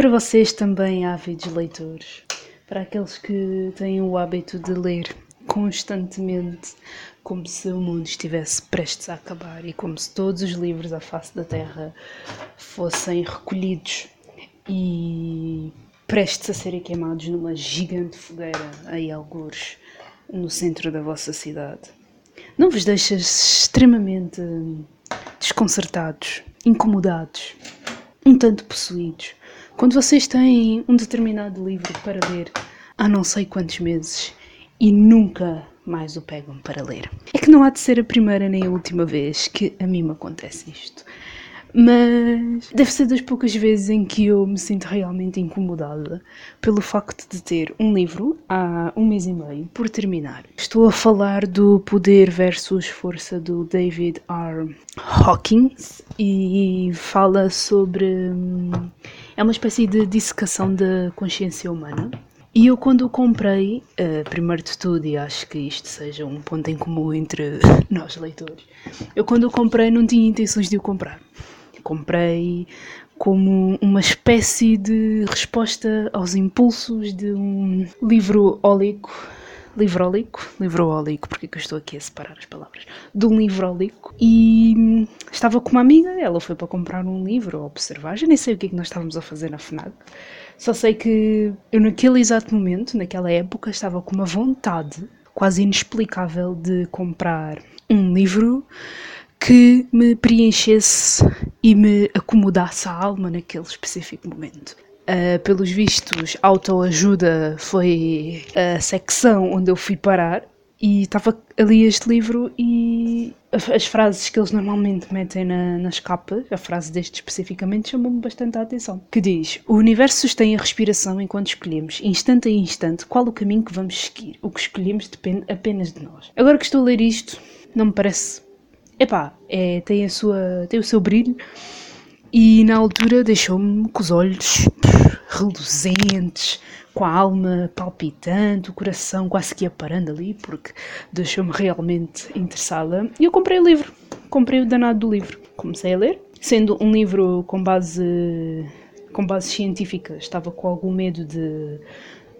para vocês também ávidos leitores, para aqueles que têm o hábito de ler constantemente, como se o mundo estivesse prestes a acabar e como se todos os livros à face da Terra fossem recolhidos e prestes a serem queimados numa gigante fogueira aí algures no centro da vossa cidade. Não vos deixas extremamente desconcertados, incomodados, um tanto possuídos, quando vocês têm um determinado livro para ler há não sei quantos meses e nunca mais o pegam para ler. É que não há de ser a primeira nem a última vez que a mim me acontece isto. Mas deve ser das poucas vezes em que eu me sinto realmente incomodada pelo facto de ter um livro há um mês e meio por terminar. Estou a falar do Poder versus Força do David R. Hawkins e fala sobre. Hum, é uma espécie de dissecação da consciência humana. E eu, quando o comprei, uh, primeiro de tudo, e acho que isto seja um ponto em comum entre nós leitores, eu, quando o comprei, não tinha intenções de o comprar. Comprei como uma espécie de resposta aos impulsos de um livro ólico, livro ólico, livro ólico, porque é que eu estou aqui a separar as palavras, de um livro ólico, e estava com uma amiga, ela foi para comprar um livro, ou observar, já nem sei o que é que nós estávamos a fazer na FNAC, só sei que eu naquele exato momento, naquela época, estava com uma vontade quase inexplicável de comprar um livro que me preenchesse e me acomodasse a alma naquele específico momento. Uh, pelos vistos, autoajuda foi a secção onde eu fui parar e estava ali este livro e as frases que eles normalmente metem na, nas capas, a frase deste especificamente, chamou-me bastante a atenção. Que diz: O universo sustém a respiração enquanto escolhemos, instante a instante, qual o caminho que vamos seguir. O que escolhemos depende apenas de nós. Agora que estou a ler isto, não me parece. Epá, é, tem, a sua, tem o seu brilho e na altura deixou-me com os olhos reluzentes, com a alma palpitante, o coração quase que aparando ali, porque deixou-me realmente interessada. E eu comprei o livro, comprei o danado do livro. Comecei a ler, sendo um livro com base, com base científica, estava com algum medo de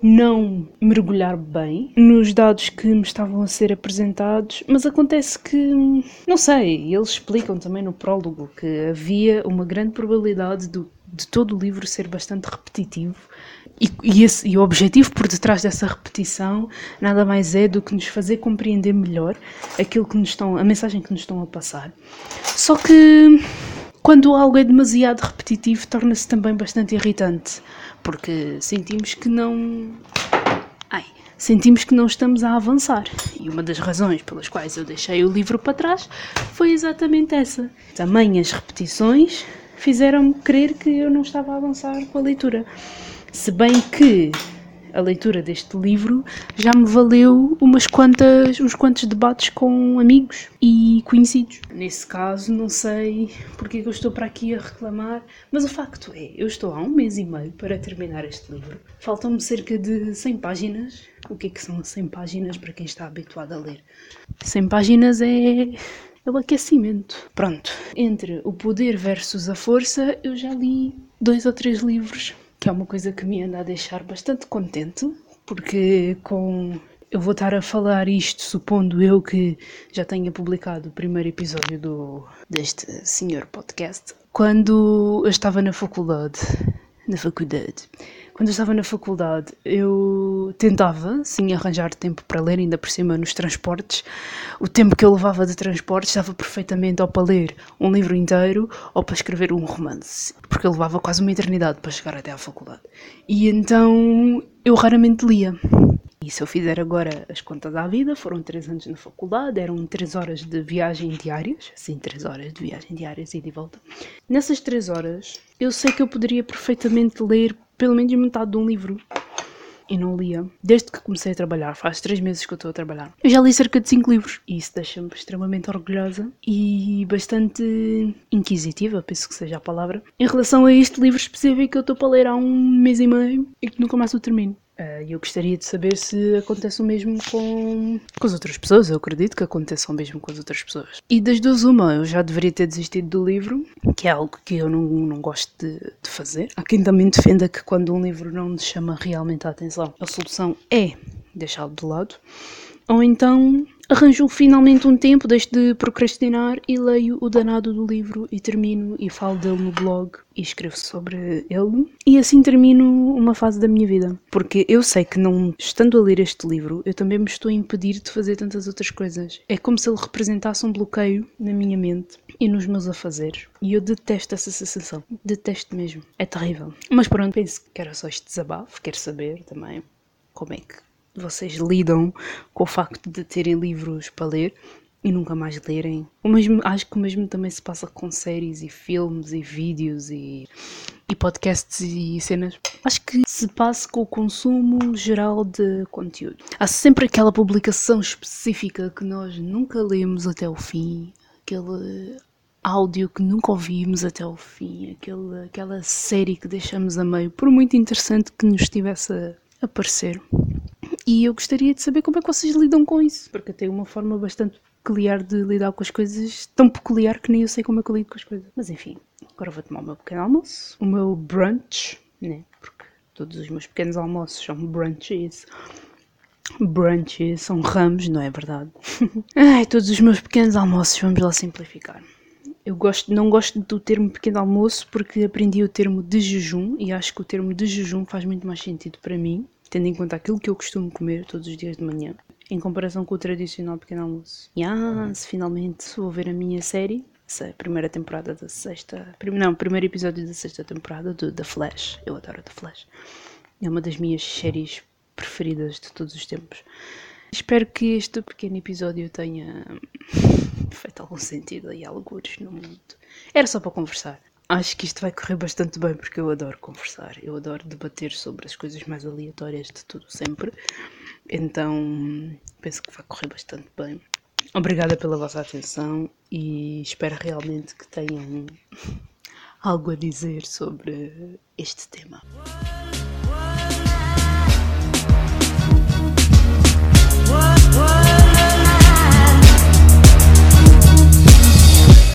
não mergulhar bem nos dados que me estavam a ser apresentados, mas acontece que, não sei, eles explicam também no prólogo que havia uma grande probabilidade do, de todo o livro ser bastante repetitivo e, e, esse, e, o objetivo por detrás dessa repetição nada mais é do que nos fazer compreender melhor aquilo que nos estão, a mensagem que nos estão a passar. Só que quando algo é demasiado repetitivo, torna-se também bastante irritante, porque sentimos que não. Ai, sentimos que não estamos a avançar. E uma das razões pelas quais eu deixei o livro para trás foi exatamente essa. Também as repetições fizeram-me crer que eu não estava a avançar com a leitura. Se bem que a leitura deste livro já me valeu umas quantas, uns quantos debates com amigos e conhecidos. Nesse caso, não sei porque é que eu estou para aqui a reclamar, mas o facto é, eu estou há um mês e meio para terminar este livro. Faltam-me cerca de 100 páginas. O que é que são 100 páginas para quem está habituado a ler? 100 páginas é é o aquecimento. Pronto, entre o poder versus a força, eu já li dois ou três livros que é uma coisa que me anda a deixar bastante contente, porque com eu vou estar a falar isto supondo eu que já tenha publicado o primeiro episódio do, deste senhor podcast. Quando eu estava na faculdade, na faculdade, quando eu estava na faculdade, eu tentava, sim, arranjar tempo para ler, ainda por cima nos transportes. O tempo que eu levava de transporte estava perfeitamente ou para ler um livro inteiro ou para escrever um romance, porque eu levava quase uma eternidade para chegar até à faculdade. E então eu raramente lia. E se eu fizer agora as contas à vida, foram três anos na faculdade, eram três horas de viagem diárias, sim, três horas de viagem diárias e de volta. Nessas três horas, eu sei que eu poderia perfeitamente ler pelo menos metade de um livro. E não lia. Desde que comecei a trabalhar, faz três meses que eu estou a trabalhar. Eu já li cerca de cinco livros. E isso deixa-me extremamente orgulhosa e bastante inquisitiva, penso que seja a palavra, em relação a este livro específico que eu estou para ler há um mês e meio e que nunca mais o termino. Uh, eu gostaria de saber se acontece o mesmo com, com as outras pessoas. Eu acredito que aconteça o mesmo com as outras pessoas. E das duas, uma, eu já deveria ter desistido do livro, que é algo que eu não, não gosto de, de fazer. Há quem também defenda que quando um livro não nos chama realmente a atenção, a solução é deixá-lo de lado. Ou então Arranjo finalmente um tempo, deixo de procrastinar e leio o danado do livro e termino e falo dele no blog e escrevo sobre ele. E assim termino uma fase da minha vida. Porque eu sei que não estando a ler este livro, eu também me estou a impedir de fazer tantas outras coisas. É como se ele representasse um bloqueio na minha mente e nos meus afazeres. E eu detesto essa sensação. Detesto mesmo. É terrível. Mas pronto, penso que era só este desabafo. Quero saber também como é que vocês lidam com o facto de terem livros para ler e nunca mais lerem. O mesmo, acho que o mesmo também se passa com séries e filmes e vídeos e, e podcasts e cenas. Acho que se passa com o consumo geral de conteúdo. Há sempre aquela publicação específica que nós nunca lemos até o fim, aquele áudio que nunca ouvimos até o fim, aquele, aquela série que deixamos a meio, por muito interessante que nos estivesse a aparecer. E eu gostaria de saber como é que vocês lidam com isso, porque eu tenho uma forma bastante peculiar de lidar com as coisas, tão peculiar que nem eu sei como é que eu lido com as coisas. Mas enfim, agora vou tomar o meu pequeno almoço, o meu brunch, né? Porque todos os meus pequenos almoços são brunches. Brunches são ramos, não é verdade? Ai, todos os meus pequenos almoços, vamos lá simplificar. Eu gosto, não gosto do termo pequeno almoço porque aprendi o termo de jejum e acho que o termo de jejum faz muito mais sentido para mim tendo em conta aquilo que eu costumo comer todos os dias de manhã, em comparação com o tradicional pequeno almoço. E ah, se finalmente vou ver a minha série, a primeira temporada da sexta. Não, primeiro episódio da sexta temporada do The Flash. Eu adoro The Flash. É uma das minhas séries preferidas de todos os tempos. Espero que este pequeno episódio tenha feito algum sentido e algures no mundo. Era só para conversar. Acho que isto vai correr bastante bem porque eu adoro conversar, eu adoro debater sobre as coisas mais aleatórias de tudo sempre. Então penso que vai correr bastante bem. Obrigada pela vossa atenção e espero realmente que tenham algo a dizer sobre este tema.